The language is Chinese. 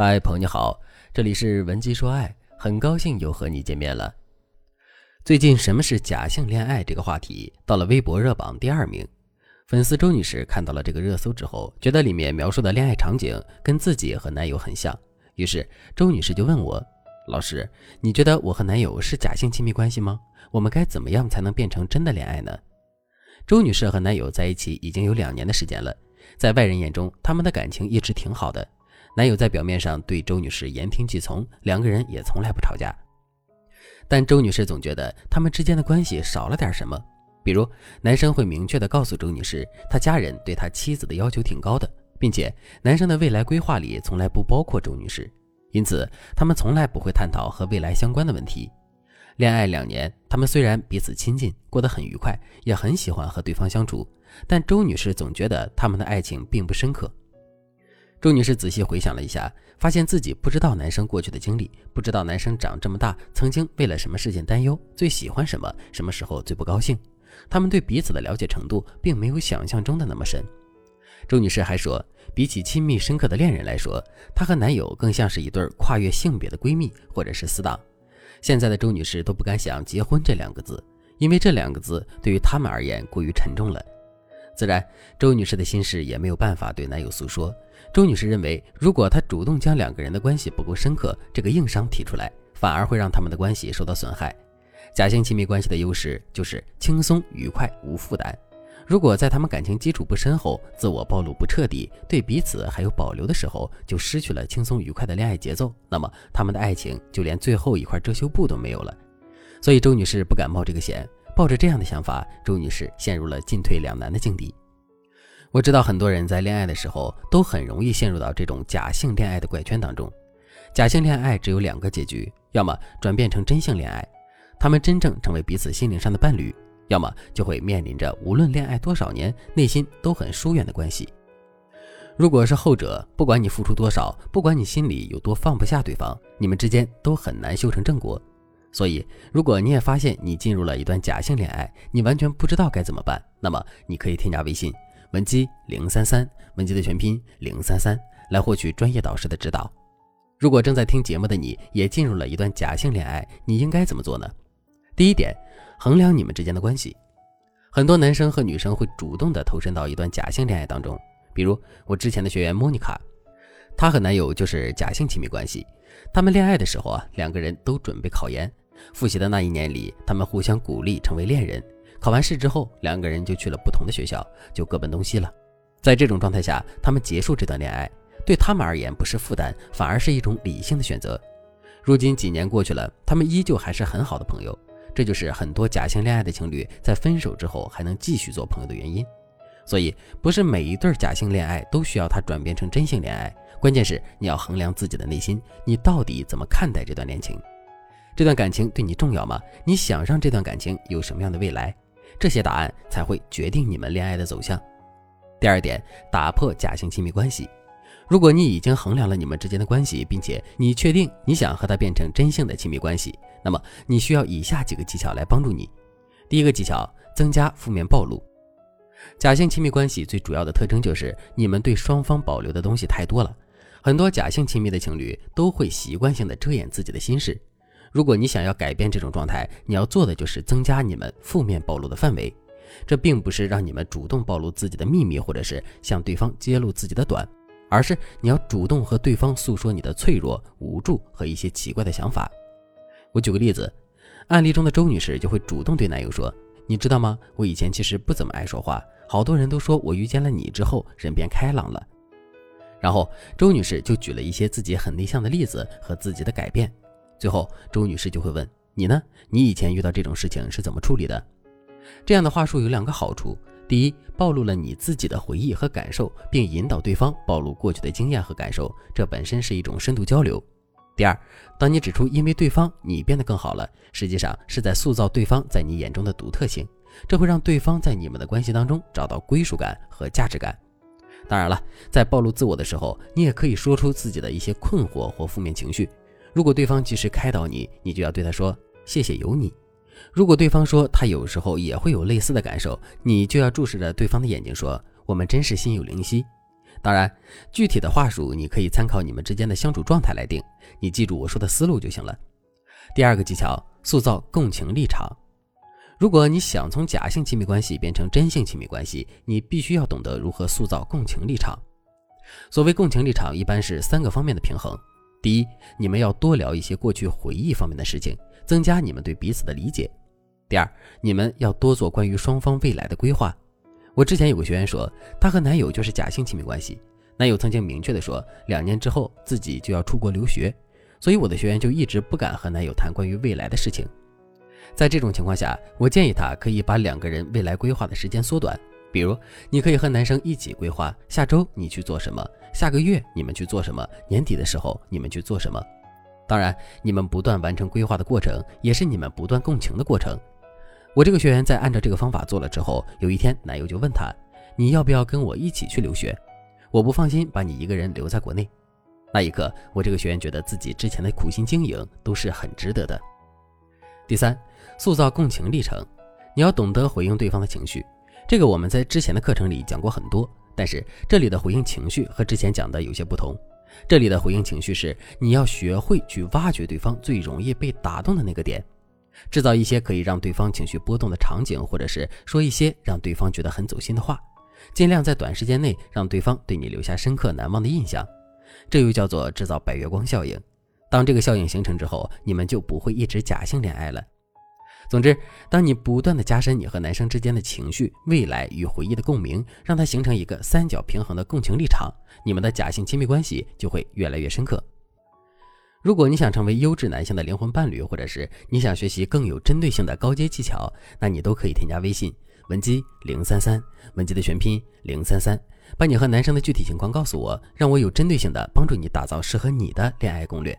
嗨，朋友你好，这里是文姬说爱，很高兴又和你见面了。最近什么是假性恋爱这个话题到了微博热榜第二名，粉丝周女士看到了这个热搜之后，觉得里面描述的恋爱场景跟自己和男友很像，于是周女士就问我：“老师，你觉得我和男友是假性亲密关系吗？我们该怎么样才能变成真的恋爱呢？”周女士和男友在一起已经有两年的时间了，在外人眼中，他们的感情一直挺好的。男友在表面上对周女士言听计从，两个人也从来不吵架。但周女士总觉得他们之间的关系少了点什么，比如男生会明确地告诉周女士，他家人对他妻子的要求挺高的，并且男生的未来规划里从来不包括周女士，因此他们从来不会探讨和未来相关的问题。恋爱两年，他们虽然彼此亲近，过得很愉快，也很喜欢和对方相处，但周女士总觉得他们的爱情并不深刻。周女士仔细回想了一下，发现自己不知道男生过去的经历，不知道男生长这么大曾经为了什么事情担忧，最喜欢什么，什么时候最不高兴。他们对彼此的了解程度并没有想象中的那么深。周女士还说，比起亲密深刻的恋人来说，她和男友更像是一对跨越性别的闺蜜或者是死党。现在的周女士都不敢想结婚这两个字，因为这两个字对于他们而言过于沉重了。自然，周女士的心事也没有办法对男友诉说。周女士认为，如果她主动将两个人的关系不够深刻这个硬伤提出来，反而会让他们的关系受到损害。假性亲密关系的优势就是轻松、愉快、无负担。如果在他们感情基础不深厚、自我暴露不彻底、对彼此还有保留的时候，就失去了轻松愉快的恋爱节奏，那么他们的爱情就连最后一块遮羞布都没有了。所以，周女士不敢冒这个险。抱着这样的想法，周女士陷入了进退两难的境地。我知道很多人在恋爱的时候都很容易陷入到这种假性恋爱的怪圈当中。假性恋爱只有两个结局：要么转变成真性恋爱，他们真正成为彼此心灵上的伴侣；要么就会面临着无论恋爱多少年，内心都很疏远的关系。如果是后者，不管你付出多少，不管你心里有多放不下对方，你们之间都很难修成正果。所以，如果你也发现你进入了一段假性恋爱，你完全不知道该怎么办，那么你可以添加微信文姬零三三，文姬的全拼零三三，来获取专业导师的指导。如果正在听节目的你也进入了一段假性恋爱，你应该怎么做呢？第一点，衡量你们之间的关系。很多男生和女生会主动的投身到一段假性恋爱当中，比如我之前的学员莫妮卡，她和男友就是假性亲密关系。他们恋爱的时候啊，两个人都准备考研。复习的那一年里，他们互相鼓励，成为恋人。考完试之后，两个人就去了不同的学校，就各奔东西了。在这种状态下，他们结束这段恋爱，对他们而言不是负担，反而是一种理性的选择。如今几年过去了，他们依旧还是很好的朋友。这就是很多假性恋爱的情侣在分手之后还能继续做朋友的原因。所以，不是每一对假性恋爱都需要它转变成真性恋爱，关键是你要衡量自己的内心，你到底怎么看待这段恋情。这段感情对你重要吗？你想让这段感情有什么样的未来？这些答案才会决定你们恋爱的走向。第二点，打破假性亲密关系。如果你已经衡量了你们之间的关系，并且你确定你想和他变成真性的亲密关系，那么你需要以下几个技巧来帮助你。第一个技巧，增加负面暴露。假性亲密关系最主要的特征就是你们对双方保留的东西太多了。很多假性亲密的情侣都会习惯性的遮掩自己的心事。如果你想要改变这种状态，你要做的就是增加你们负面暴露的范围。这并不是让你们主动暴露自己的秘密，或者是向对方揭露自己的短，而是你要主动和对方诉说你的脆弱、无助和一些奇怪的想法。我举个例子，案例中的周女士就会主动对男友说：“你知道吗？我以前其实不怎么爱说话，好多人都说我遇见了你之后人变开朗了。”然后周女士就举了一些自己很内向的例子和自己的改变。最后，周女士就会问你呢？你以前遇到这种事情是怎么处理的？这样的话术有两个好处：第一，暴露了你自己的回忆和感受，并引导对方暴露过去的经验和感受，这本身是一种深度交流；第二，当你指出因为对方你变得更好了，实际上是在塑造对方在你眼中的独特性，这会让对方在你们的关系当中找到归属感和价值感。当然了，在暴露自我的时候，你也可以说出自己的一些困惑或负面情绪。如果对方及时开导你，你就要对他说谢谢有你。如果对方说他有时候也会有类似的感受，你就要注视着对方的眼睛说我们真是心有灵犀。当然，具体的话术你可以参考你们之间的相处状态来定，你记住我说的思路就行了。第二个技巧，塑造共情立场。如果你想从假性亲密关系变成真性亲密关系，你必须要懂得如何塑造共情立场。所谓共情立场，一般是三个方面的平衡。第一，你们要多聊一些过去回忆方面的事情，增加你们对彼此的理解。第二，你们要多做关于双方未来的规划。我之前有个学员说，她和男友就是假性亲密关系，男友曾经明确的说，两年之后自己就要出国留学，所以我的学员就一直不敢和男友谈关于未来的事情。在这种情况下，我建议他可以把两个人未来规划的时间缩短。比如，你可以和男生一起规划下周你去做什么，下个月你们去做什么，年底的时候你们去做什么。当然，你们不断完成规划的过程，也是你们不断共情的过程。我这个学员在按照这个方法做了之后，有一天男友就问他：“你要不要跟我一起去留学？我不放心把你一个人留在国内。”那一刻，我这个学员觉得自己之前的苦心经营都是很值得的。第三，塑造共情历程，你要懂得回应对方的情绪。这个我们在之前的课程里讲过很多，但是这里的回应情绪和之前讲的有些不同。这里的回应情绪是你要学会去挖掘对方最容易被打动的那个点，制造一些可以让对方情绪波动的场景，或者是说一些让对方觉得很走心的话，尽量在短时间内让对方对你留下深刻难忘的印象。这又叫做制造白月光效应。当这个效应形成之后，你们就不会一直假性恋爱了。总之，当你不断的加深你和男生之间的情绪、未来与回忆的共鸣，让它形成一个三角平衡的共情立场，你们的假性亲密关系就会越来越深刻。如果你想成为优质男性的灵魂伴侣，或者是你想学习更有针对性的高阶技巧，那你都可以添加微信文姬零三三，文姬的全拼零三三，把你和男生的具体情况告诉我，让我有针对性的帮助你打造适合你的恋爱攻略。